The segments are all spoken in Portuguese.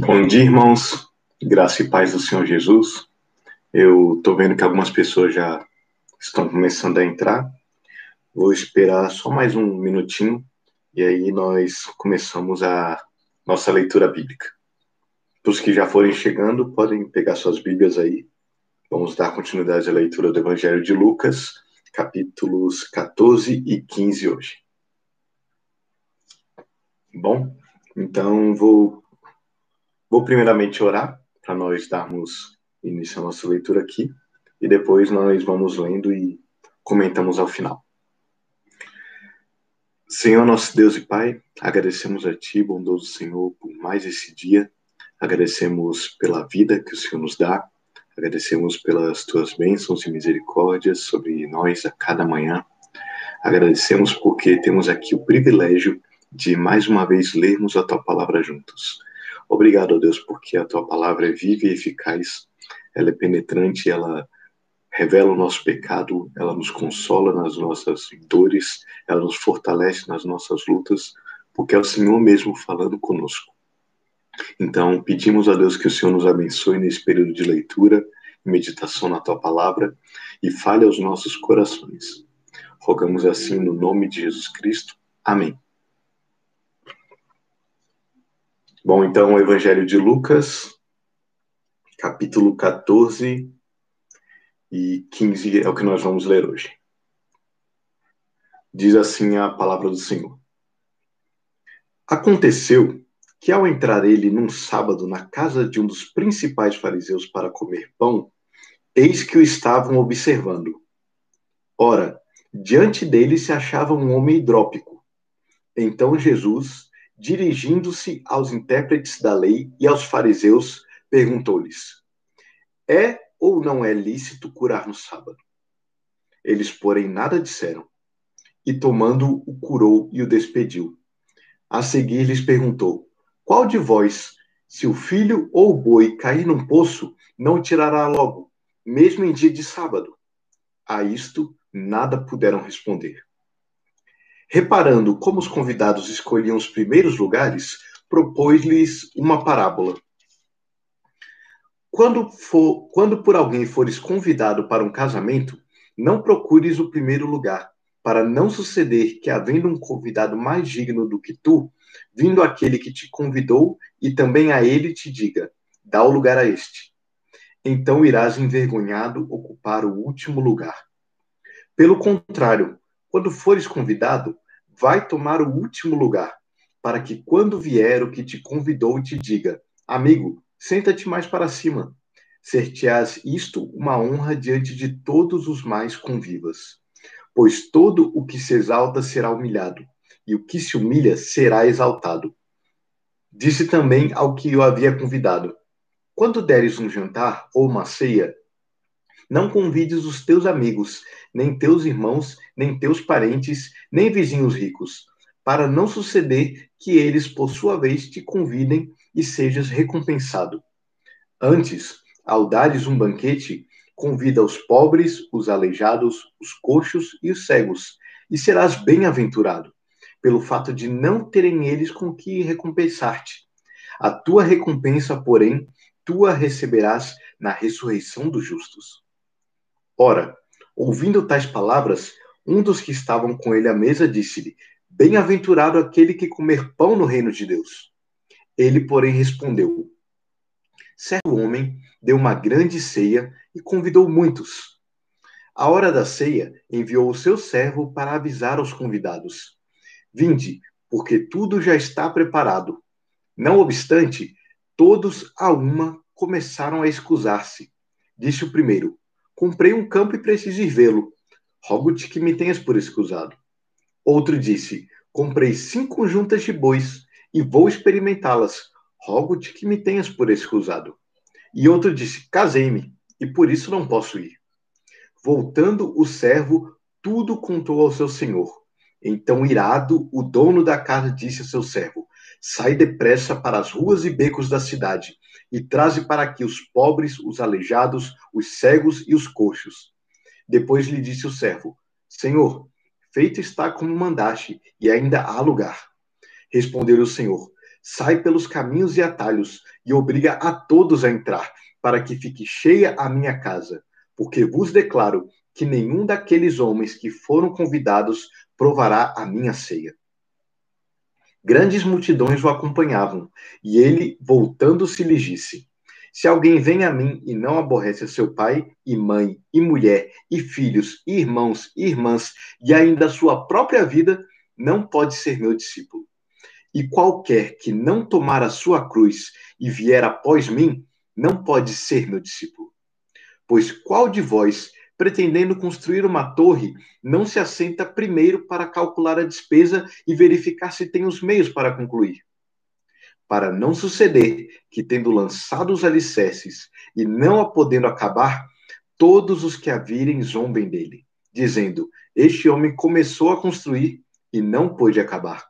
Bom dia, irmãos. Graça e paz do Senhor Jesus. Eu estou vendo que algumas pessoas já estão começando a entrar. Vou esperar só mais um minutinho e aí nós começamos a nossa leitura bíblica. Os que já forem chegando podem pegar suas Bíblias aí. Vamos dar continuidade à leitura do Evangelho de Lucas, capítulos 14 e 15 hoje. Bom, então vou Vou primeiramente orar para nós darmos início à nossa leitura aqui e depois nós vamos lendo e comentamos ao final. Senhor, nosso Deus e Pai, agradecemos a Ti, bondoso Senhor, por mais esse dia. Agradecemos pela vida que o Senhor nos dá. Agradecemos pelas Tuas bênçãos e misericórdias sobre nós a cada manhã. Agradecemos porque temos aqui o privilégio de mais uma vez lermos a Tua palavra juntos. Obrigado, Deus, porque a tua palavra é viva e eficaz, ela é penetrante, ela revela o nosso pecado, ela nos consola nas nossas dores, ela nos fortalece nas nossas lutas, porque é o Senhor mesmo falando conosco. Então, pedimos a Deus que o Senhor nos abençoe nesse período de leitura e meditação na tua palavra e fale aos nossos corações. Rogamos assim no nome de Jesus Cristo. Amém. Bom, então o Evangelho de Lucas, capítulo 14 e 15 é o que nós vamos ler hoje. Diz assim a palavra do Senhor. Aconteceu que ao entrar ele num sábado na casa de um dos principais fariseus para comer pão, eis que o estavam observando. Ora, diante dele se achava um homem hidrópico. Então Jesus, dirigindo-se aos intérpretes da lei e aos fariseus, perguntou-lhes: É ou não é lícito curar no sábado? Eles, porém, nada disseram. E tomando o curou e o despediu. A seguir lhes perguntou: Qual de vós, se o filho ou o boi cair num poço, não tirará logo, mesmo em dia de sábado? A isto nada puderam responder. Reparando como os convidados escolhiam os primeiros lugares, propôs-lhes uma parábola. Quando, for, quando por alguém fores convidado para um casamento, não procures o primeiro lugar, para não suceder que, havendo um convidado mais digno do que tu, vindo aquele que te convidou e também a ele te diga: dá o lugar a este. Então irás envergonhado ocupar o último lugar. Pelo contrário, quando fores convidado, vai tomar o último lugar, para que quando vier o que te convidou te diga: Amigo, senta-te mais para cima. Ser-te-ás isto uma honra diante de todos os mais convivas. Pois todo o que se exalta será humilhado, e o que se humilha será exaltado. Disse também ao que o havia convidado: Quando deres um jantar ou uma ceia, não convides os teus amigos, nem teus irmãos, nem teus parentes, nem vizinhos ricos, para não suceder que eles, por sua vez, te convidem e sejas recompensado. Antes, ao dares um banquete, convida os pobres, os aleijados, os coxos e os cegos, e serás bem-aventurado, pelo fato de não terem eles com que recompensar-te. A tua recompensa, porém, tua receberás na ressurreição dos justos. Ora, ouvindo tais palavras, um dos que estavam com ele à mesa disse-lhe: Bem-aventurado aquele que comer pão no reino de Deus. Ele, porém, respondeu: Certo homem deu uma grande ceia e convidou muitos. À hora da ceia, enviou o seu servo para avisar aos convidados: Vinde, porque tudo já está preparado. Não obstante, todos a uma começaram a escusar-se. Disse o primeiro: Comprei um campo e preciso ir vê-lo. Rogo-te que me tenhas por escusado. Outro disse: Comprei cinco juntas de bois e vou experimentá-las. Rogo-te que me tenhas por escusado. E outro disse: Casei-me e por isso não posso ir. Voltando o servo, tudo contou ao seu senhor. Então, irado, o dono da casa disse a seu servo: Sai depressa para as ruas e becos da cidade e traze para aqui os pobres, os aleijados, os cegos e os coxos. Depois lhe disse o servo: Senhor, feito está como mandaste, e ainda há lugar. Respondeu-lhe o Senhor: sai pelos caminhos e atalhos e obriga a todos a entrar, para que fique cheia a minha casa. Porque vos declaro que nenhum daqueles homens que foram convidados provará a minha ceia. Grandes multidões o acompanhavam, e ele, voltando-se, lhe disse: Se alguém vem a mim e não aborrece seu pai, e mãe, e mulher, e filhos, e irmãos, e irmãs, e ainda a sua própria vida, não pode ser meu discípulo. E qualquer que não tomar a sua cruz e vier após mim, não pode ser meu discípulo. Pois qual de vós, pretendendo construir uma torre, não se assenta primeiro para calcular a despesa e verificar se tem os meios para concluir? Para não suceder que, tendo lançado os alicerces e não a podendo acabar, todos os que a virem zombem dele, dizendo: Este homem começou a construir e não pôde acabar.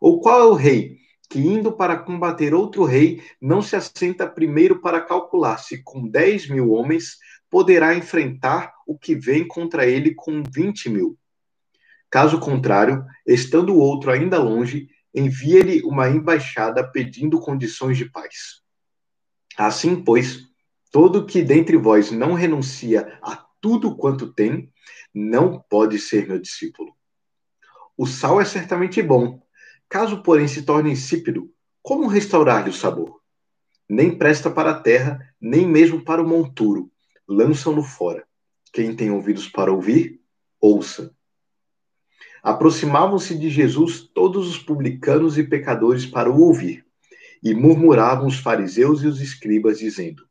Ou qual é o rei que, indo para combater outro rei, não se assenta primeiro para calcular se com 10 mil homens poderá enfrentar o que vem contra ele com 20 mil? Caso contrário, estando o outro ainda longe, envia-lhe uma embaixada pedindo condições de paz. Assim, pois, todo que dentre vós não renuncia a tudo quanto tem, não pode ser meu discípulo. O sal é certamente bom, Caso, porém, se torne insípido, como restaurar-lhe o sabor? Nem presta para a terra, nem mesmo para o monturo. Lançam-no fora. Quem tem ouvidos para ouvir, ouça. Aproximavam-se de Jesus todos os publicanos e pecadores para o ouvir, e murmuravam os fariseus e os escribas, dizendo: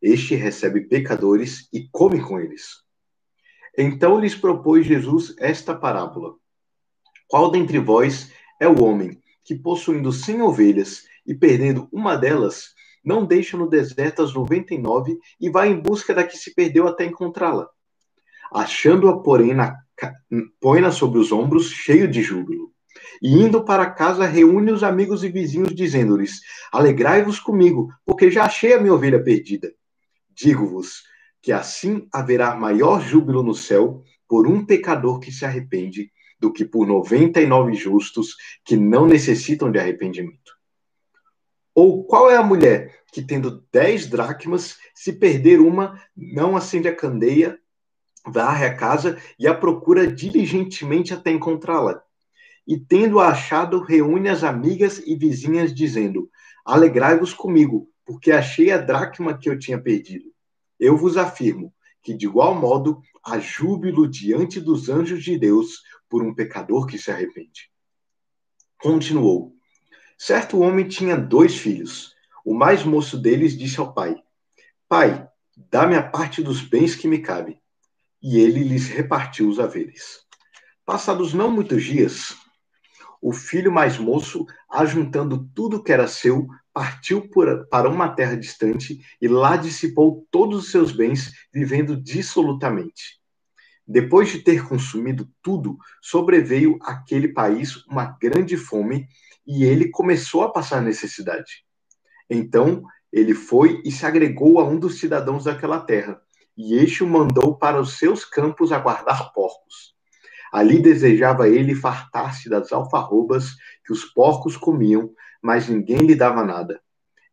Este recebe pecadores e come com eles. Então lhes propôs Jesus esta parábola: Qual dentre vós é o homem que, possuindo cem ovelhas e perdendo uma delas, não deixa no deserto as noventa e nove e vai em busca da que se perdeu até encontrá-la. Achando-a, porém, na, põe-na sobre os ombros, cheio de júbilo. E indo para casa, reúne os amigos e vizinhos, dizendo-lhes: Alegrai-vos comigo, porque já achei a minha ovelha perdida. Digo-vos que assim haverá maior júbilo no céu por um pecador que se arrepende do que por 99 justos que não necessitam de arrependimento? Ou qual é a mulher que, tendo 10 dracmas, se perder uma, não acende a candeia, varre a casa e a procura diligentemente até encontrá-la? E, tendo-a achado, reúne as amigas e vizinhas, dizendo: Alegrai-vos comigo, porque achei a dracma que eu tinha perdido. Eu vos afirmo que, de igual modo, há júbilo diante dos anjos de Deus por um pecador que se arrepende. Continuou: Certo homem tinha dois filhos. O mais moço deles disse ao pai: Pai, dá-me a parte dos bens que me cabe. E ele lhes repartiu os haveres. Passados não muitos dias, o filho mais moço, ajuntando tudo que era seu, partiu por, para uma terra distante e lá dissipou todos os seus bens, vivendo dissolutamente. Depois de ter consumido tudo, sobreveio àquele país uma grande fome e ele começou a passar necessidade. Então ele foi e se agregou a um dos cidadãos daquela terra, e este o mandou para os seus campos a guardar porcos. Ali desejava ele fartar-se das alfarrobas que os porcos comiam, mas ninguém lhe dava nada.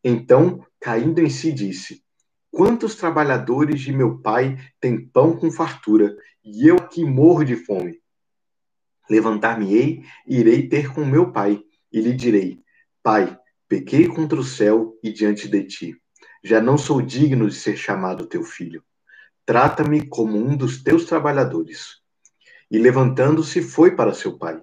Então, caindo em si, disse: Quantos trabalhadores de meu pai têm pão com fartura, e eu aqui morro de fome? Levantar-me-ei e irei ter com meu pai, e lhe direi: Pai, pequei contra o céu e diante de ti. Já não sou digno de ser chamado teu filho. Trata-me como um dos teus trabalhadores. E levantando-se, foi para seu pai.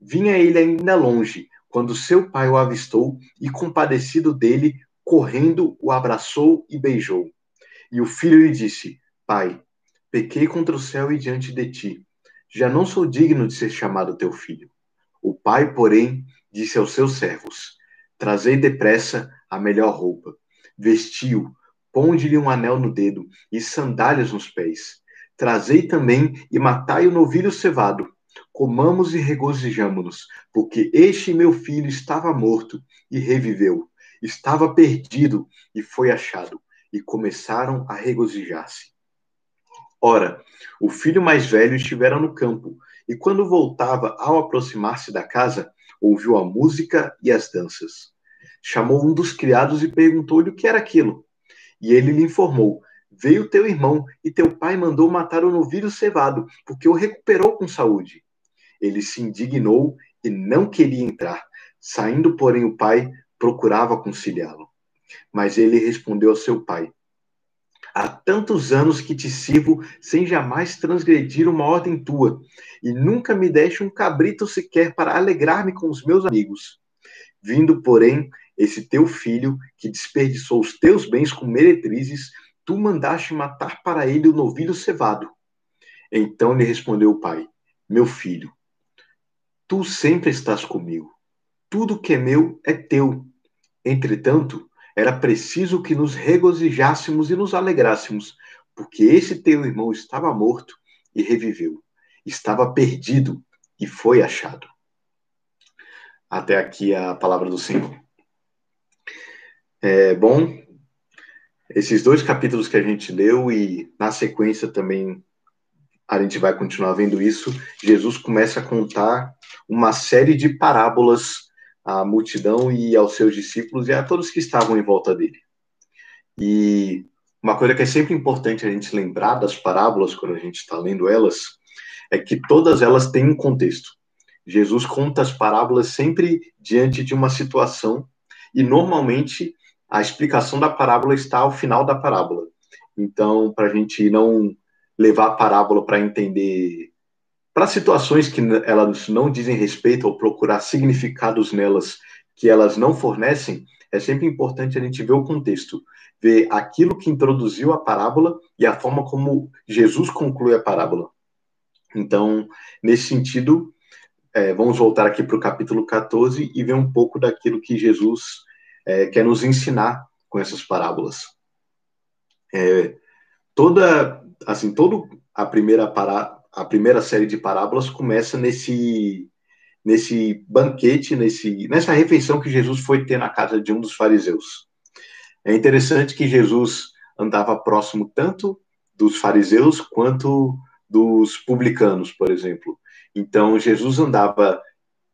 Vinha ele ainda longe, quando seu pai o avistou e, compadecido dele, correndo, o abraçou e beijou. E o filho lhe disse: Pai, pequei contra o céu e diante de ti. Já não sou digno de ser chamado teu filho. O pai, porém, disse aos seus servos: Trazei depressa a melhor roupa, vestiu, ponde-lhe um anel no dedo e sandálias nos pés. Trazei também e matai o novilho cevado. Comamos e regozijamo-nos, porque este meu filho estava morto e reviveu estava perdido e foi achado, e começaram a regozijar-se. Ora, o filho mais velho estivera no campo, e quando voltava ao aproximar-se da casa, ouviu a música e as danças. Chamou um dos criados e perguntou-lhe o que era aquilo. E ele lhe informou: Veio teu irmão, e teu pai mandou matar o novilho cevado, porque o recuperou com saúde. Ele se indignou e não queria entrar. Saindo, porém, o pai procurava conciliá-lo. Mas ele respondeu ao seu pai: Há tantos anos que te sirvo sem jamais transgredir uma ordem tua, e nunca me deste um cabrito sequer para alegrar-me com os meus amigos. Vindo, porém, esse teu filho, que desperdiçou os teus bens com meretrizes, tu mandaste matar para ele o novilho cevado. Então lhe respondeu o pai: Meu filho, tu sempre estás comigo. Tudo que é meu é teu. Entretanto, era preciso que nos regozijássemos e nos alegrássemos, porque esse teu irmão estava morto e reviveu, estava perdido e foi achado. Até aqui a palavra do Senhor. É, bom, esses dois capítulos que a gente leu e na sequência também a gente vai continuar vendo isso, Jesus começa a contar uma série de parábolas à multidão e aos seus discípulos e a todos que estavam em volta dele. E uma coisa que é sempre importante a gente lembrar das parábolas quando a gente está lendo elas é que todas elas têm um contexto. Jesus conta as parábolas sempre diante de uma situação e normalmente a explicação da parábola está ao final da parábola. Então, para a gente não levar a parábola para entender para situações que elas não dizem respeito ou procurar significados nelas que elas não fornecem, é sempre importante a gente ver o contexto, ver aquilo que introduziu a parábola e a forma como Jesus conclui a parábola. Então, nesse sentido, é, vamos voltar aqui para o capítulo 14 e ver um pouco daquilo que Jesus é, quer nos ensinar com essas parábolas. É, toda, assim, todo a primeira parábola a primeira série de parábolas começa nesse nesse banquete, nesse nessa refeição que Jesus foi ter na casa de um dos fariseus. É interessante que Jesus andava próximo tanto dos fariseus quanto dos publicanos, por exemplo. Então Jesus andava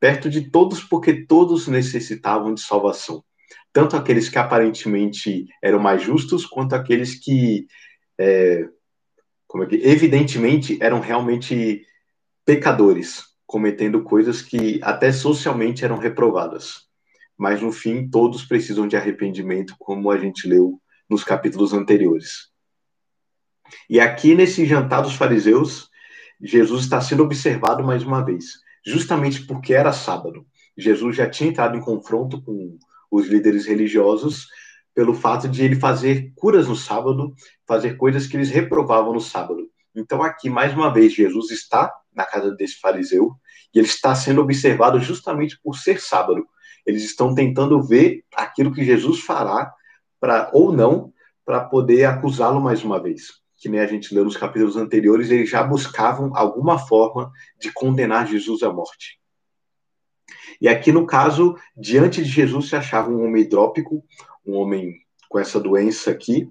perto de todos porque todos necessitavam de salvação. Tanto aqueles que aparentemente eram mais justos, quanto aqueles que é, como é que evidentemente eram realmente pecadores, cometendo coisas que até socialmente eram reprovadas. Mas no fim, todos precisam de arrependimento, como a gente leu nos capítulos anteriores. E aqui nesse jantar dos fariseus, Jesus está sendo observado mais uma vez, justamente porque era sábado. Jesus já tinha entrado em confronto com os líderes religiosos pelo fato de ele fazer curas no sábado, fazer coisas que eles reprovavam no sábado. Então, aqui, mais uma vez, Jesus está na casa desse fariseu e ele está sendo observado justamente por ser sábado. Eles estão tentando ver aquilo que Jesus fará, para ou não, para poder acusá-lo mais uma vez. Que nem a gente leu nos capítulos anteriores, eles já buscavam alguma forma de condenar Jesus à morte. E aqui, no caso, diante de Jesus se achava um homem hidrópico, um homem com essa doença aqui,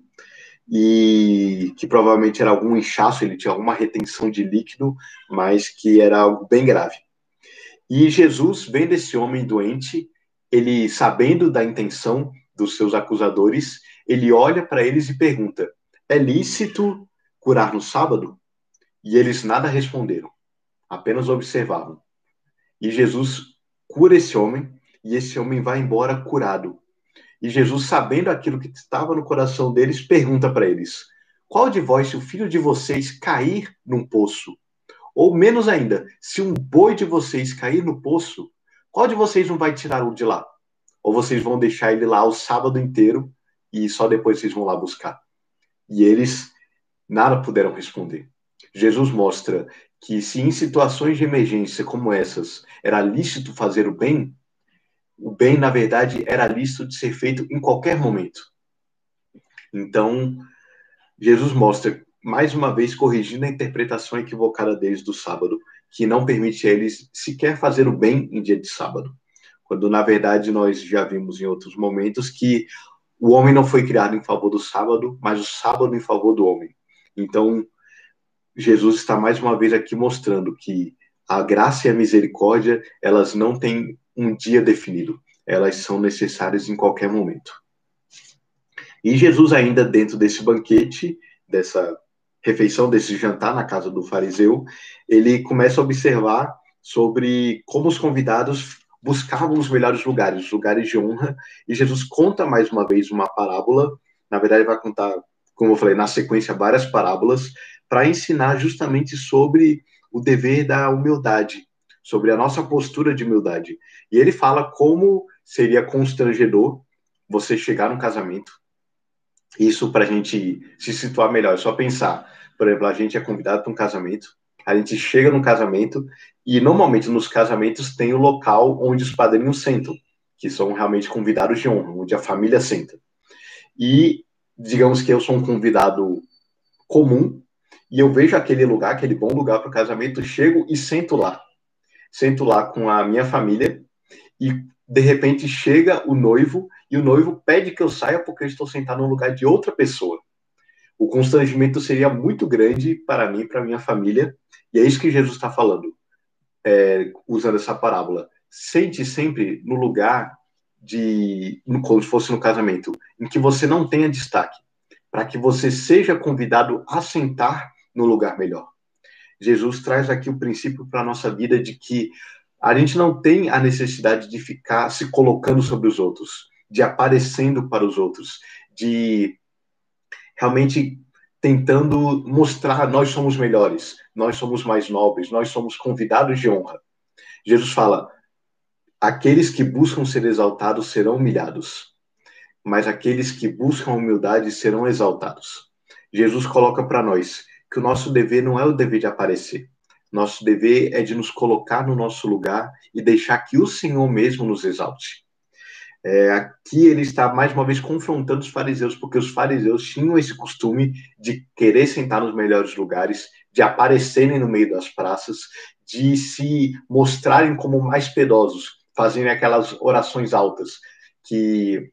e que provavelmente era algum inchaço, ele tinha alguma retenção de líquido, mas que era algo bem grave. E Jesus, vendo esse homem doente, ele sabendo da intenção dos seus acusadores, ele olha para eles e pergunta: É lícito curar no sábado? E eles nada responderam, apenas observavam. E Jesus cura esse homem, e esse homem vai embora curado, e Jesus, sabendo aquilo que estava no coração deles, pergunta para eles: Qual de vós, se o filho de vocês cair num poço, ou menos ainda, se um boi de vocês cair no poço, qual de vocês não vai tirar o de lá? Ou vocês vão deixar ele lá o sábado inteiro e só depois vocês vão lá buscar? E eles nada puderam responder. Jesus mostra que se em situações de emergência como essas era lícito fazer o bem, o bem, na verdade, era lícito de ser feito em qualquer momento. Então, Jesus mostra, mais uma vez, corrigindo a interpretação equivocada deles do sábado, que não permite a eles sequer fazer o bem em dia de sábado. Quando, na verdade, nós já vimos em outros momentos que o homem não foi criado em favor do sábado, mas o sábado em favor do homem. Então, Jesus está mais uma vez aqui mostrando que a graça e a misericórdia, elas não têm um dia definido, elas são necessárias em qualquer momento. E Jesus, ainda dentro desse banquete, dessa refeição, desse jantar na casa do fariseu, ele começa a observar sobre como os convidados buscavam os melhores lugares, os lugares de honra, e Jesus conta mais uma vez uma parábola, na verdade vai contar, como eu falei, na sequência várias parábolas, para ensinar justamente sobre o dever da humildade, sobre a nossa postura de humildade. E ele fala como seria constrangedor você chegar num casamento. Isso para a gente se situar melhor, é só pensar. Por exemplo, a gente é convidado para um casamento, a gente chega no casamento e normalmente nos casamentos tem o local onde os padrinhos sentam, que são realmente convidados de honra, onde a família senta. E digamos que eu sou um convidado comum e eu vejo aquele lugar, aquele bom lugar para o casamento, chego e sento lá. Sento lá com a minha família e de repente chega o noivo e o noivo pede que eu saia porque eu estou sentado no lugar de outra pessoa. O constrangimento seria muito grande para mim, para minha família, e é isso que Jesus está falando, é, usando essa parábola. Sente sempre no lugar de, como se fosse no casamento, em que você não tenha destaque, para que você seja convidado a sentar no lugar melhor. Jesus traz aqui o princípio para a nossa vida de que a gente não tem a necessidade de ficar se colocando sobre os outros, de aparecendo para os outros, de realmente tentando mostrar nós somos melhores, nós somos mais nobres, nós somos convidados de honra. Jesus fala: aqueles que buscam ser exaltados serão humilhados, mas aqueles que buscam humildade serão exaltados. Jesus coloca para nós que o nosso dever não é o dever de aparecer. Nosso dever é de nos colocar no nosso lugar e deixar que o Senhor mesmo nos exalte. É, aqui ele está mais uma vez confrontando os fariseus, porque os fariseus tinham esse costume de querer sentar nos melhores lugares, de aparecerem no meio das praças, de se mostrarem como mais piedosos, fazendo aquelas orações altas que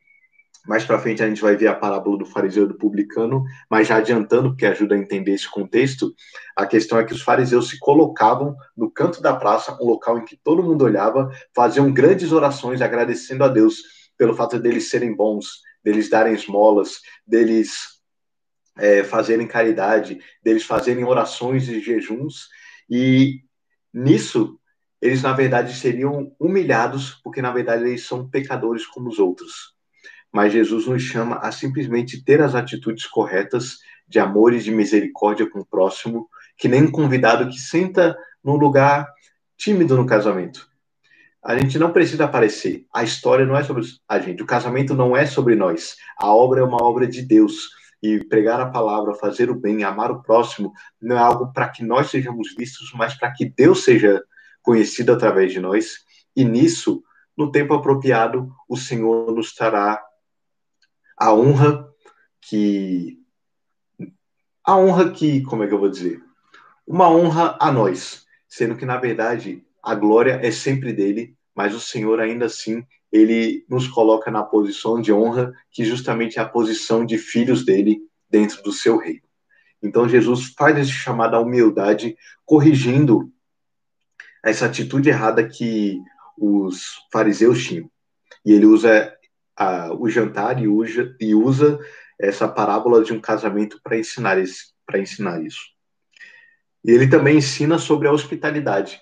mais para frente a gente vai ver a parábola do fariseu e do publicano, mas já adiantando, porque ajuda a entender esse contexto, a questão é que os fariseus se colocavam no canto da praça, um local em que todo mundo olhava, faziam grandes orações agradecendo a Deus pelo fato deles serem bons, deles darem esmolas, deles é, fazerem caridade, deles fazerem orações e jejuns, e nisso eles na verdade seriam humilhados, porque na verdade eles são pecadores como os outros mas Jesus nos chama a simplesmente ter as atitudes corretas de amor e de misericórdia com o próximo, que nem um convidado que senta num lugar tímido no casamento. A gente não precisa aparecer. A história não é sobre a gente. O casamento não é sobre nós. A obra é uma obra de Deus. E pregar a palavra, fazer o bem, amar o próximo, não é algo para que nós sejamos vistos, mas para que Deus seja conhecido através de nós. E nisso, no tempo apropriado, o Senhor nos trará a honra que. A honra que. Como é que eu vou dizer? Uma honra a nós, sendo que, na verdade, a glória é sempre dele, mas o Senhor, ainda assim, ele nos coloca na posição de honra, que justamente é a posição de filhos dele dentro do seu reino. Então, Jesus faz esse chamado à humildade, corrigindo essa atitude errada que os fariseus tinham. E ele usa a, o jantar e usa, e usa essa parábola de um casamento para ensinar, ensinar isso. E ele também ensina sobre a hospitalidade,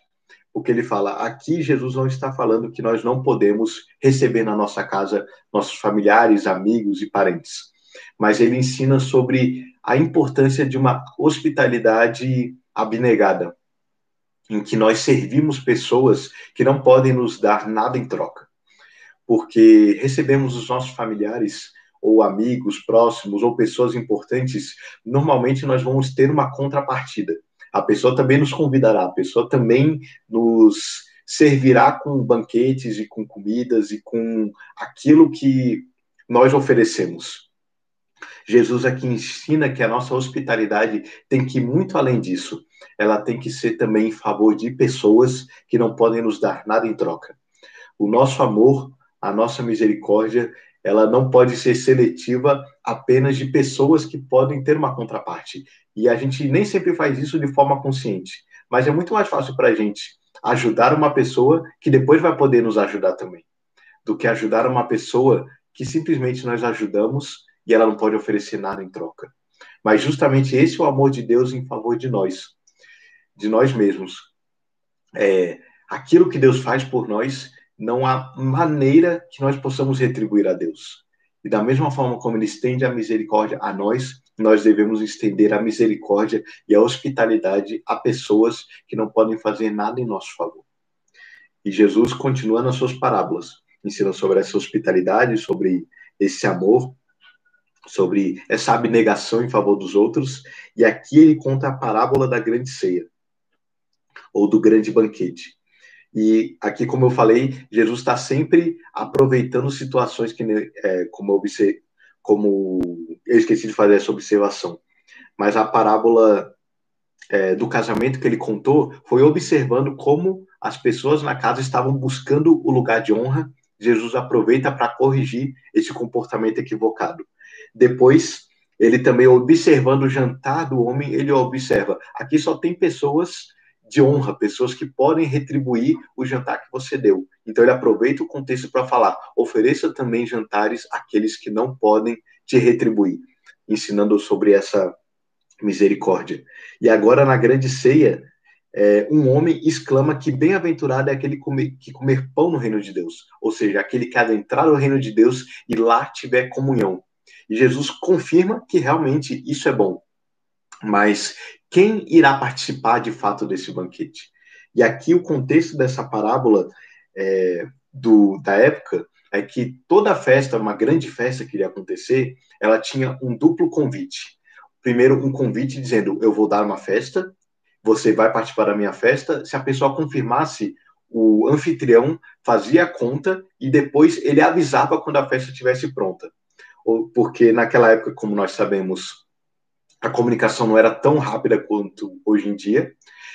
porque ele fala: aqui Jesus não está falando que nós não podemos receber na nossa casa nossos familiares, amigos e parentes, mas ele ensina sobre a importância de uma hospitalidade abnegada, em que nós servimos pessoas que não podem nos dar nada em troca porque recebemos os nossos familiares ou amigos próximos ou pessoas importantes, normalmente nós vamos ter uma contrapartida. A pessoa também nos convidará, a pessoa também nos servirá com banquetes e com comidas e com aquilo que nós oferecemos. Jesus aqui ensina que a nossa hospitalidade tem que ir muito além disso. Ela tem que ser também em favor de pessoas que não podem nos dar nada em troca. O nosso amor a nossa misericórdia ela não pode ser seletiva apenas de pessoas que podem ter uma contraparte. E a gente nem sempre faz isso de forma consciente. Mas é muito mais fácil para a gente ajudar uma pessoa que depois vai poder nos ajudar também, do que ajudar uma pessoa que simplesmente nós ajudamos e ela não pode oferecer nada em troca. Mas justamente esse é o amor de Deus em favor de nós, de nós mesmos. É, aquilo que Deus faz por nós, não há maneira que nós possamos retribuir a Deus. E da mesma forma como Ele estende a misericórdia a nós, nós devemos estender a misericórdia e a hospitalidade a pessoas que não podem fazer nada em nosso favor. E Jesus continua nas suas parábolas, ensina sobre essa hospitalidade, sobre esse amor, sobre essa abnegação em favor dos outros, e aqui ele conta a parábola da grande ceia, ou do grande banquete. E aqui, como eu falei, Jesus está sempre aproveitando situações que, é, como, eu como eu esqueci de fazer essa observação, mas a parábola é, do casamento que ele contou foi observando como as pessoas na casa estavam buscando o lugar de honra. Jesus aproveita para corrigir esse comportamento equivocado. Depois, ele também observando o jantar do homem, ele observa: aqui só tem pessoas de honra, pessoas que podem retribuir o jantar que você deu. Então ele aproveita o contexto para falar: ofereça também jantares àqueles que não podem te retribuir, ensinando sobre essa misericórdia. E agora na grande ceia, é, um homem exclama que bem-aventurado é aquele comer, que comer pão no reino de Deus, ou seja, aquele que adentrar no reino de Deus e lá tiver comunhão. E Jesus confirma que realmente isso é bom. Mas quem irá participar de fato desse banquete? E aqui o contexto dessa parábola é, do, da época é que toda festa, uma grande festa que iria acontecer, ela tinha um duplo convite. Primeiro, um convite dizendo: Eu vou dar uma festa, você vai participar da minha festa. Se a pessoa confirmasse, o anfitrião fazia a conta e depois ele avisava quando a festa estivesse pronta. Porque naquela época, como nós sabemos, a comunicação não era tão rápida quanto hoje em dia,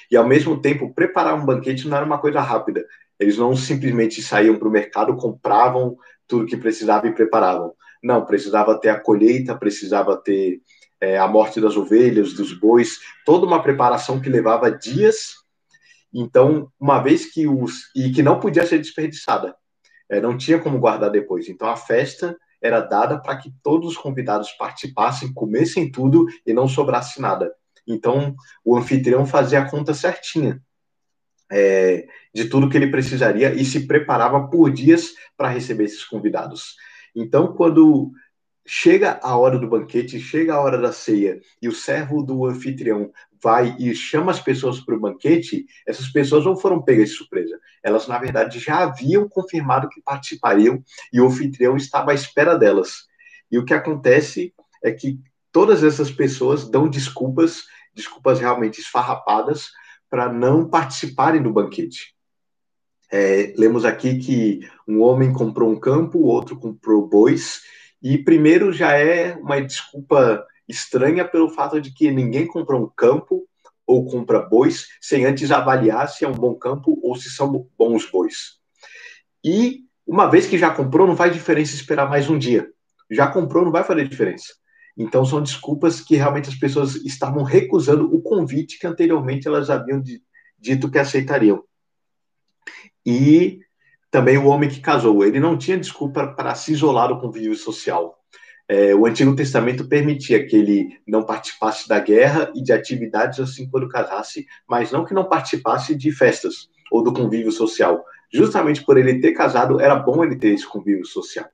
e ao mesmo tempo, preparar um banquete não era uma coisa rápida. Eles não simplesmente saíam para o mercado, compravam tudo que precisava e preparavam. Não, precisava ter a colheita, precisava ter é, a morte das ovelhas, dos bois, toda uma preparação que levava dias. Então, uma vez que os. e que não podia ser desperdiçada, é, não tinha como guardar depois. Então, a festa era dada para que todos os convidados participassem, comessem tudo e não sobrasse nada. Então, o anfitrião fazia a conta certinha é, de tudo que ele precisaria e se preparava por dias para receber esses convidados. Então, quando chega a hora do banquete, chega a hora da ceia e o servo do anfitrião vai e chama as pessoas para o banquete, essas pessoas não foram pegas de surpresa. Elas, na verdade, já haviam confirmado que participariam e o anfitrião estava à espera delas. E o que acontece é que todas essas pessoas dão desculpas, desculpas realmente esfarrapadas, para não participarem do banquete. É, lemos aqui que um homem comprou um campo, o outro comprou bois, e primeiro já é uma desculpa estranha pelo fato de que ninguém compra um campo ou compra bois sem antes avaliar se é um bom campo ou se são bons bois. E uma vez que já comprou, não faz diferença esperar mais um dia. Já comprou, não vai fazer diferença. Então são desculpas que realmente as pessoas estavam recusando o convite que anteriormente elas haviam dito que aceitariam. E também o homem que casou, ele não tinha desculpa para se isolar do convívio social. É, o Antigo Testamento permitia que ele não participasse da guerra e de atividades assim quando casasse, mas não que não participasse de festas ou do convívio social. Justamente por ele ter casado, era bom ele ter esse convívio social.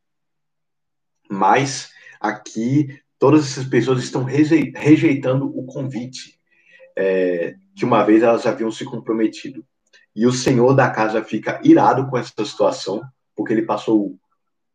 Mas aqui todas essas pessoas estão rejeitando o convite é, que uma vez elas haviam se comprometido. E o senhor da casa fica irado com essa situação, porque ele passou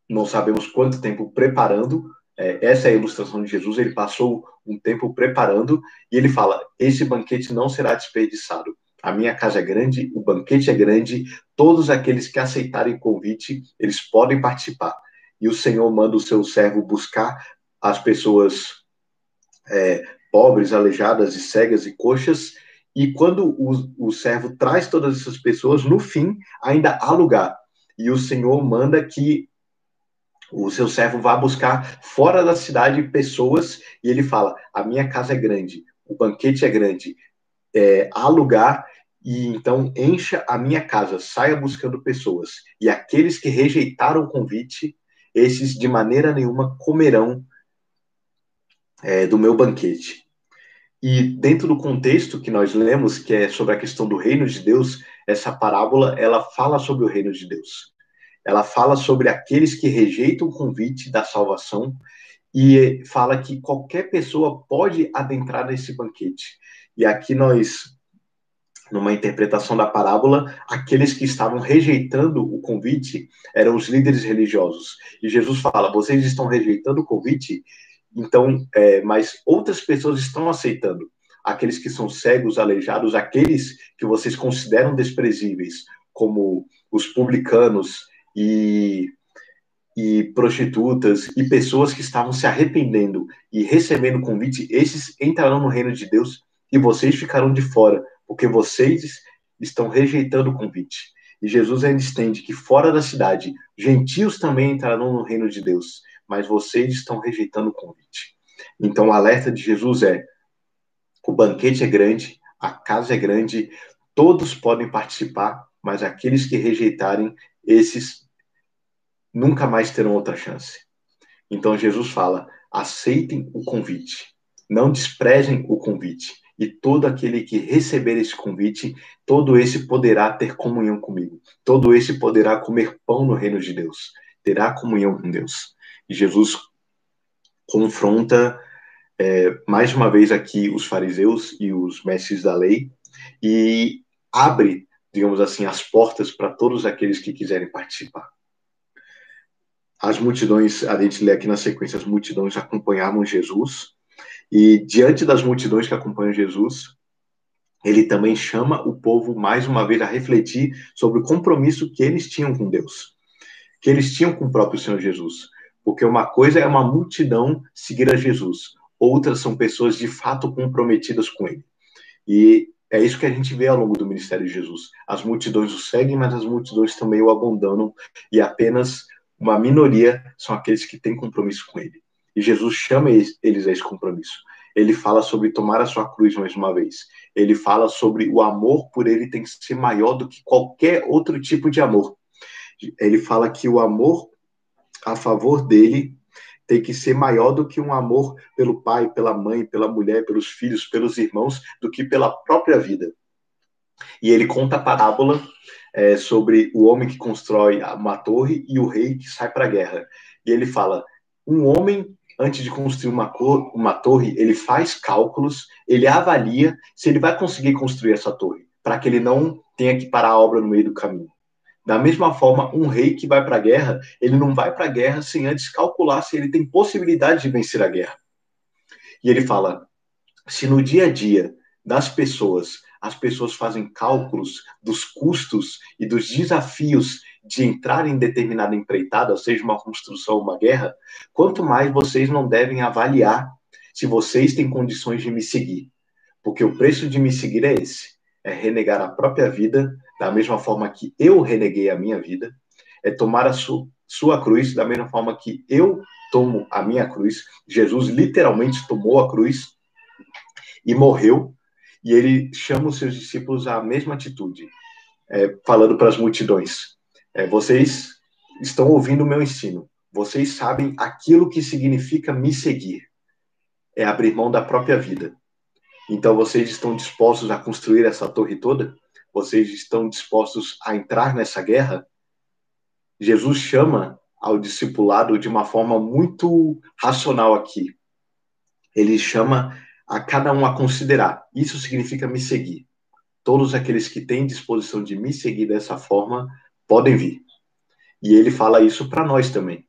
não sabemos quanto tempo preparando é, essa é a ilustração de Jesus. Ele passou um tempo preparando e ele fala: Esse banquete não será desperdiçado. A minha casa é grande, o banquete é grande, todos aqueles que aceitarem o convite, eles podem participar. E o Senhor manda o seu servo buscar as pessoas é, pobres, aleijadas e cegas e coxas. E quando o, o servo traz todas essas pessoas, no fim, ainda há lugar. E o Senhor manda que o seu servo vai buscar fora da cidade pessoas e ele fala: a minha casa é grande, o banquete é grande, é, há lugar e então encha a minha casa, saia buscando pessoas. E aqueles que rejeitaram o convite, esses de maneira nenhuma comerão é, do meu banquete. E dentro do contexto que nós lemos, que é sobre a questão do reino de Deus, essa parábola ela fala sobre o reino de Deus. Ela fala sobre aqueles que rejeitam o convite da salvação e fala que qualquer pessoa pode adentrar nesse banquete. E aqui nós, numa interpretação da parábola, aqueles que estavam rejeitando o convite eram os líderes religiosos. E Jesus fala: vocês estão rejeitando o convite, então, é, mas outras pessoas estão aceitando. Aqueles que são cegos, aleijados, aqueles que vocês consideram desprezíveis, como os publicanos e e prostitutas e pessoas que estavam se arrependendo e recebendo convite, esses entrarão no reino de Deus e vocês ficarão de fora, porque vocês estão rejeitando o convite. E Jesus ainda estende que fora da cidade, gentios também entrarão no reino de Deus, mas vocês estão rejeitando o convite. Então o alerta de Jesus é: o banquete é grande, a casa é grande, todos podem participar, mas aqueles que rejeitarem, esses nunca mais terão outra chance. Então Jesus fala: aceitem o convite, não desprezem o convite. E todo aquele que receber esse convite, todo esse poderá ter comunhão comigo. Todo esse poderá comer pão no reino de Deus. Terá comunhão com Deus. E Jesus confronta é, mais uma vez aqui os fariseus e os mestres da lei e abre, digamos assim, as portas para todos aqueles que quiserem participar as multidões, a gente lê aqui na sequência, as multidões acompanhavam Jesus, e diante das multidões que acompanham Jesus, ele também chama o povo mais uma vez a refletir sobre o compromisso que eles tinham com Deus, que eles tinham com o próprio Senhor Jesus. Porque uma coisa é uma multidão seguir a Jesus, outras são pessoas de fato comprometidas com ele. E é isso que a gente vê ao longo do ministério de Jesus. As multidões o seguem, mas as multidões também o abandonam e apenas uma minoria são aqueles que têm compromisso com ele. E Jesus chama eles a esse compromisso. Ele fala sobre tomar a sua cruz mais uma vez. Ele fala sobre o amor por ele tem que ser maior do que qualquer outro tipo de amor. Ele fala que o amor a favor dele tem que ser maior do que um amor pelo pai, pela mãe, pela mulher, pelos filhos, pelos irmãos, do que pela própria vida. E ele conta a parábola é, sobre o homem que constrói uma torre e o rei que sai para a guerra. E ele fala: um homem, antes de construir uma, cor, uma torre, ele faz cálculos, ele avalia se ele vai conseguir construir essa torre, para que ele não tenha que parar a obra no meio do caminho. Da mesma forma, um rei que vai para a guerra, ele não vai para a guerra sem antes calcular se ele tem possibilidade de vencer a guerra. E ele fala: se no dia a dia das pessoas as pessoas fazem cálculos dos custos e dos desafios de entrar em determinada empreitada, seja uma construção uma guerra, quanto mais vocês não devem avaliar se vocês têm condições de me seguir. Porque o preço de me seguir é esse: é renegar a própria vida, da mesma forma que eu reneguei a minha vida, é tomar a su sua cruz, da mesma forma que eu tomo a minha cruz. Jesus literalmente tomou a cruz e morreu e ele chama os seus discípulos à mesma atitude, é, falando para as multidões: é, vocês estão ouvindo o meu ensino, vocês sabem aquilo que significa me seguir, é abrir mão da própria vida. Então vocês estão dispostos a construir essa torre toda? Vocês estão dispostos a entrar nessa guerra? Jesus chama ao discipulado de uma forma muito racional aqui. Ele chama a cada um a considerar. Isso significa me seguir. Todos aqueles que têm disposição de me seguir dessa forma podem vir. E ele fala isso para nós também.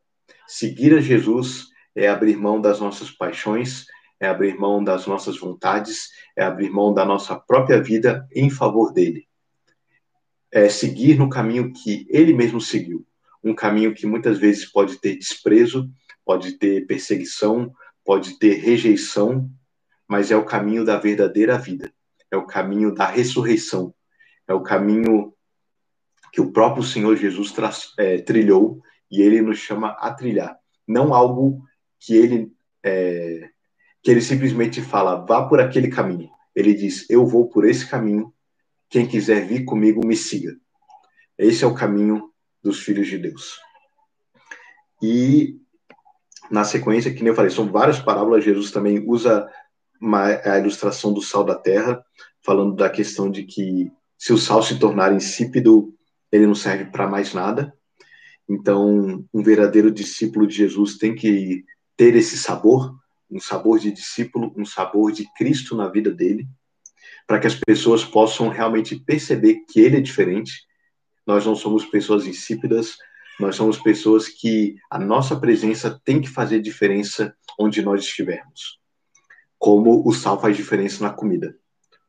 Seguir a Jesus é abrir mão das nossas paixões, é abrir mão das nossas vontades, é abrir mão da nossa própria vida em favor dele. É seguir no caminho que ele mesmo seguiu. Um caminho que muitas vezes pode ter desprezo, pode ter perseguição, pode ter rejeição, mas é o caminho da verdadeira vida, é o caminho da ressurreição, é o caminho que o próprio Senhor Jesus é, trilhou e ele nos chama a trilhar, não algo que ele é, que ele simplesmente fala vá por aquele caminho. Ele diz eu vou por esse caminho Quem quiser vir comigo, me siga. Esse é o caminho dos filhos de Deus. E na sequência, que nem eu falei, são várias parábolas. Jesus também usa a ilustração do sal da terra, falando da questão de que se o sal se tornar insípido, ele não serve para mais nada. Então, um verdadeiro discípulo de Jesus tem que ter esse sabor, um sabor de discípulo, um sabor de Cristo na vida dele, para que as pessoas possam realmente perceber que ele é diferente. Nós não somos pessoas insípidas, nós somos pessoas que a nossa presença tem que fazer diferença onde nós estivermos. Como o sal faz diferença na comida.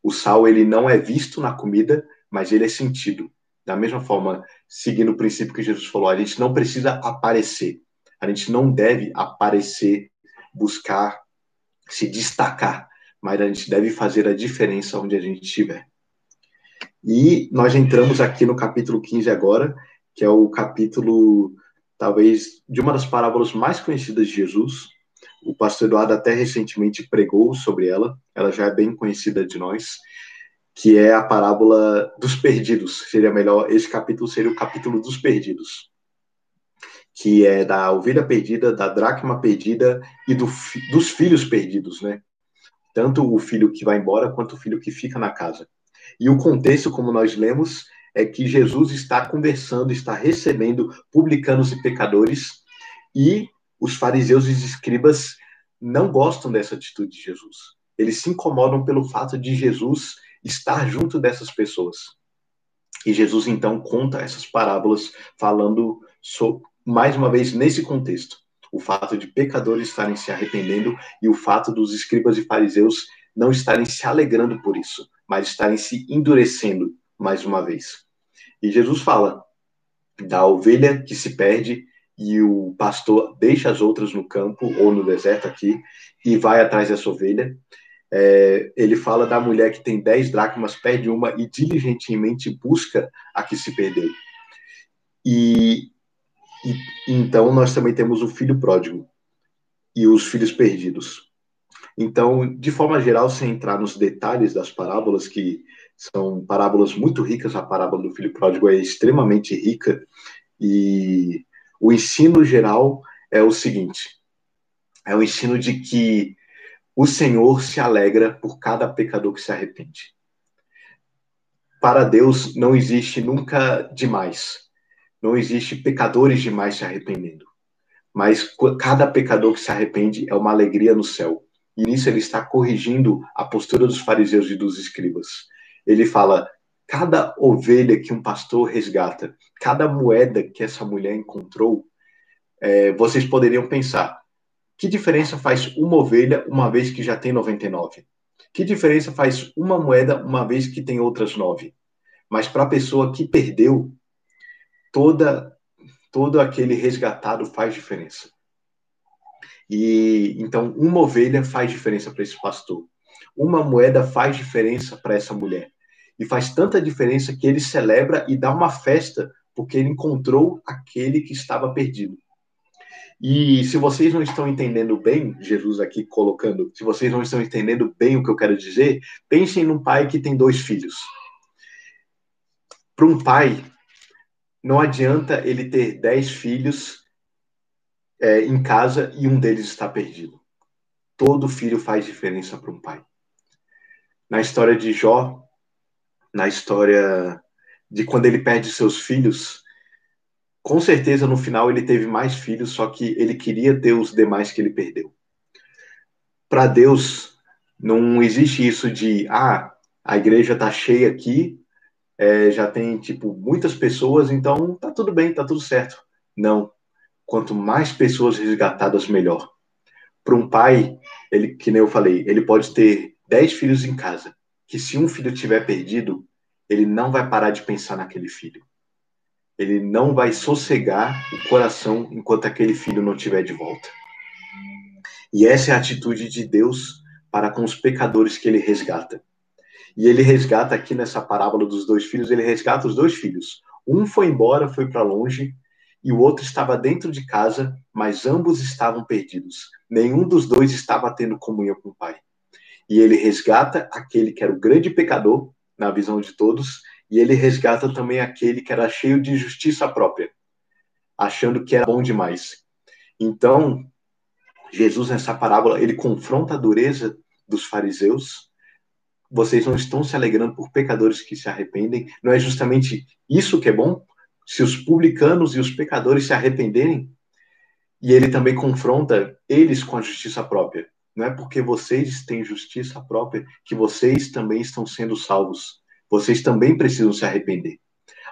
O sal ele não é visto na comida, mas ele é sentido. Da mesma forma, seguindo o princípio que Jesus falou, a gente não precisa aparecer. A gente não deve aparecer, buscar se destacar, mas a gente deve fazer a diferença onde a gente estiver. E nós entramos aqui no capítulo 15 agora, que é o capítulo, talvez, de uma das parábolas mais conhecidas de Jesus. O pastor Eduardo até recentemente pregou sobre ela, ela já é bem conhecida de nós, que é a parábola dos perdidos. Seria melhor, esse capítulo seria o capítulo dos perdidos, que é da ovelha perdida, da dracma perdida e do, dos filhos perdidos, né? Tanto o filho que vai embora quanto o filho que fica na casa. E o contexto, como nós lemos, é que Jesus está conversando, está recebendo publicanos e pecadores, e os fariseus e os escribas não gostam dessa atitude de Jesus. Eles se incomodam pelo fato de Jesus estar junto dessas pessoas. E Jesus então conta essas parábolas falando sobre, mais uma vez nesse contexto, o fato de pecadores estarem se arrependendo e o fato dos escribas e fariseus não estarem se alegrando por isso, mas estarem se endurecendo mais uma vez. E Jesus fala da ovelha que se perde e o pastor deixa as outras no campo ou no deserto aqui e vai atrás dessa ovelha. É, ele fala da mulher que tem dez dracmas, perde uma e diligentemente busca a que se perdeu. E, e então nós também temos o filho pródigo e os filhos perdidos. Então, de forma geral, sem entrar nos detalhes das parábolas que são parábolas muito ricas. A parábola do filho pródigo é extremamente rica. E o ensino geral é o seguinte: é o ensino de que o Senhor se alegra por cada pecador que se arrepende. Para Deus não existe nunca demais. Não existe pecadores demais se arrependendo. Mas cada pecador que se arrepende é uma alegria no céu. E nisso ele está corrigindo a postura dos fariseus e dos escribas ele fala: cada ovelha que um pastor resgata, cada moeda que essa mulher encontrou, é, vocês poderiam pensar: que diferença faz uma ovelha uma vez que já tem 99? Que diferença faz uma moeda uma vez que tem outras nove? Mas para a pessoa que perdeu, toda todo aquele resgatado faz diferença. E então uma ovelha faz diferença para esse pastor. Uma moeda faz diferença para essa mulher. E faz tanta diferença que ele celebra e dá uma festa porque ele encontrou aquele que estava perdido. E se vocês não estão entendendo bem, Jesus aqui colocando, se vocês não estão entendendo bem o que eu quero dizer, pensem num pai que tem dois filhos. Para um pai, não adianta ele ter dez filhos é, em casa e um deles está perdido. Todo filho faz diferença para um pai. Na história de Jó, na história de quando ele perde seus filhos. Com certeza, no final, ele teve mais filhos, só que ele queria ter os demais que ele perdeu. Para Deus, não existe isso de, ah, a igreja está cheia aqui, é, já tem, tipo, muitas pessoas, então tá tudo bem, tá tudo certo. Não. Quanto mais pessoas resgatadas, melhor. Para um pai, ele, que nem eu falei, ele pode ter dez filhos em casa, que se um filho tiver perdido, ele não vai parar de pensar naquele filho. Ele não vai sossegar o coração enquanto aquele filho não estiver de volta. E essa é a atitude de Deus para com os pecadores que ele resgata. E ele resgata aqui nessa parábola dos dois filhos, ele resgata os dois filhos. Um foi embora, foi para longe, e o outro estava dentro de casa, mas ambos estavam perdidos. Nenhum dos dois estava tendo comunhão com o Pai. E ele resgata aquele que era o grande pecador na visão de todos, e ele resgata também aquele que era cheio de justiça própria, achando que era bom demais. Então, Jesus, nessa parábola, ele confronta a dureza dos fariseus. Vocês não estão se alegrando por pecadores que se arrependem. Não é justamente isso que é bom? Se os publicanos e os pecadores se arrependerem? E ele também confronta eles com a justiça própria. Não é porque vocês têm justiça própria que vocês também estão sendo salvos. Vocês também precisam se arrepender.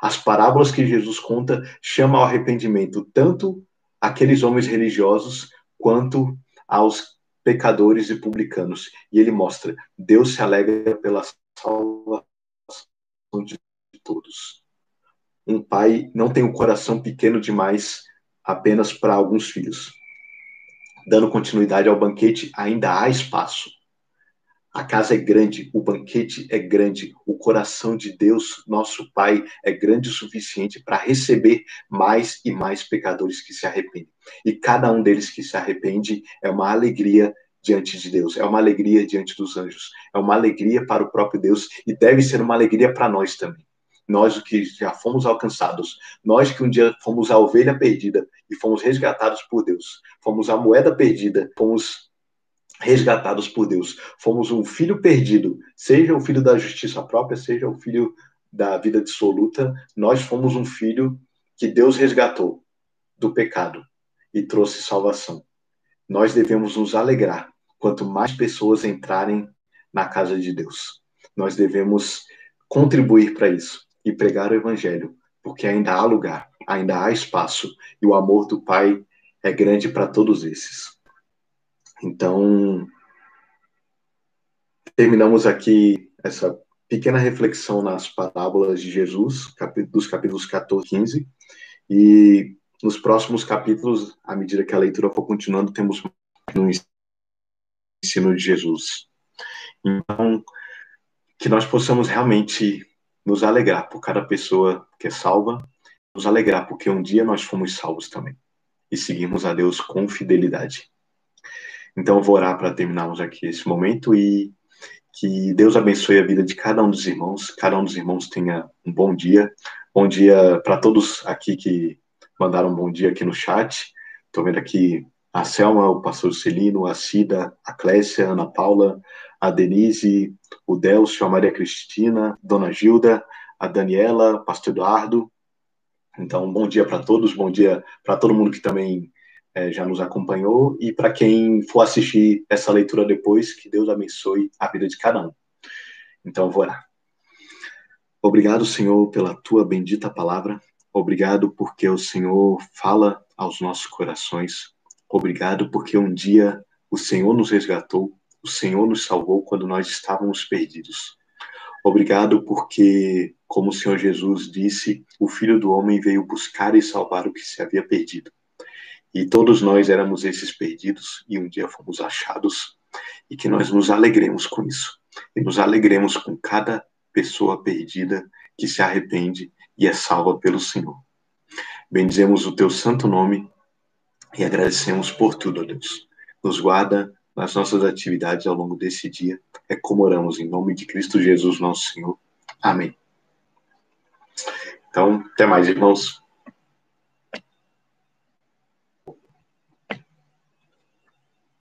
As parábolas que Jesus conta chamam ao arrependimento tanto aqueles homens religiosos quanto aos pecadores e publicanos. E ele mostra: Deus se alegra pela salvação de todos. Um pai não tem um coração pequeno demais apenas para alguns filhos. Dando continuidade ao banquete, ainda há espaço. A casa é grande, o banquete é grande, o coração de Deus, nosso Pai, é grande o suficiente para receber mais e mais pecadores que se arrependem. E cada um deles que se arrepende é uma alegria diante de Deus, é uma alegria diante dos anjos, é uma alegria para o próprio Deus e deve ser uma alegria para nós também. Nós que já fomos alcançados, nós que um dia fomos a ovelha perdida e fomos resgatados por Deus, fomos a moeda perdida, fomos resgatados por Deus. Fomos um filho perdido, seja o filho da justiça própria, seja o filho da vida dissoluta, nós fomos um filho que Deus resgatou do pecado e trouxe salvação. Nós devemos nos alegrar quanto mais pessoas entrarem na casa de Deus. Nós devemos contribuir para isso e pregar o evangelho, porque ainda há lugar, ainda há espaço e o amor do Pai é grande para todos esses. Então, terminamos aqui essa pequena reflexão nas parábolas de Jesus, dos capítulos 14 e 15, e nos próximos capítulos, à medida que a leitura for continuando, temos no ensino de Jesus. Então, que nós possamos realmente nos alegrar por cada pessoa que é salva, nos alegrar porque um dia nós fomos salvos também e seguimos a Deus com fidelidade. Então, eu vou orar para terminarmos aqui esse momento e que Deus abençoe a vida de cada um dos irmãos, cada um dos irmãos tenha um bom dia. Bom dia para todos aqui que mandaram um bom dia aqui no chat. Estou vendo aqui a Selma, o pastor Celino, a Cida, a Clécia, a Ana Paula, a Denise, o Delcio, a Maria Cristina, Dona Gilda, a Daniela, o pastor Eduardo. Então, bom dia para todos, bom dia para todo mundo que também é, já nos acompanhou e para quem for assistir essa leitura depois, que Deus abençoe a vida de cada um. Então, vou orar. Obrigado, Senhor, pela tua bendita palavra. Obrigado porque o Senhor fala aos nossos corações. Obrigado porque um dia o Senhor nos resgatou, o Senhor nos salvou quando nós estávamos perdidos. Obrigado porque, como o Senhor Jesus disse, o Filho do Homem veio buscar e salvar o que se havia perdido. E todos nós éramos esses perdidos e um dia fomos achados e que nós nos alegremos com isso. E nos alegremos com cada pessoa perdida que se arrepende e é salva pelo Senhor. Bendizemos o teu santo nome e agradecemos por tudo, Deus. Nos guarda nas nossas atividades ao longo desse dia. É como oramos em nome de Cristo Jesus, nosso Senhor. Amém. Então, até mais, irmãos.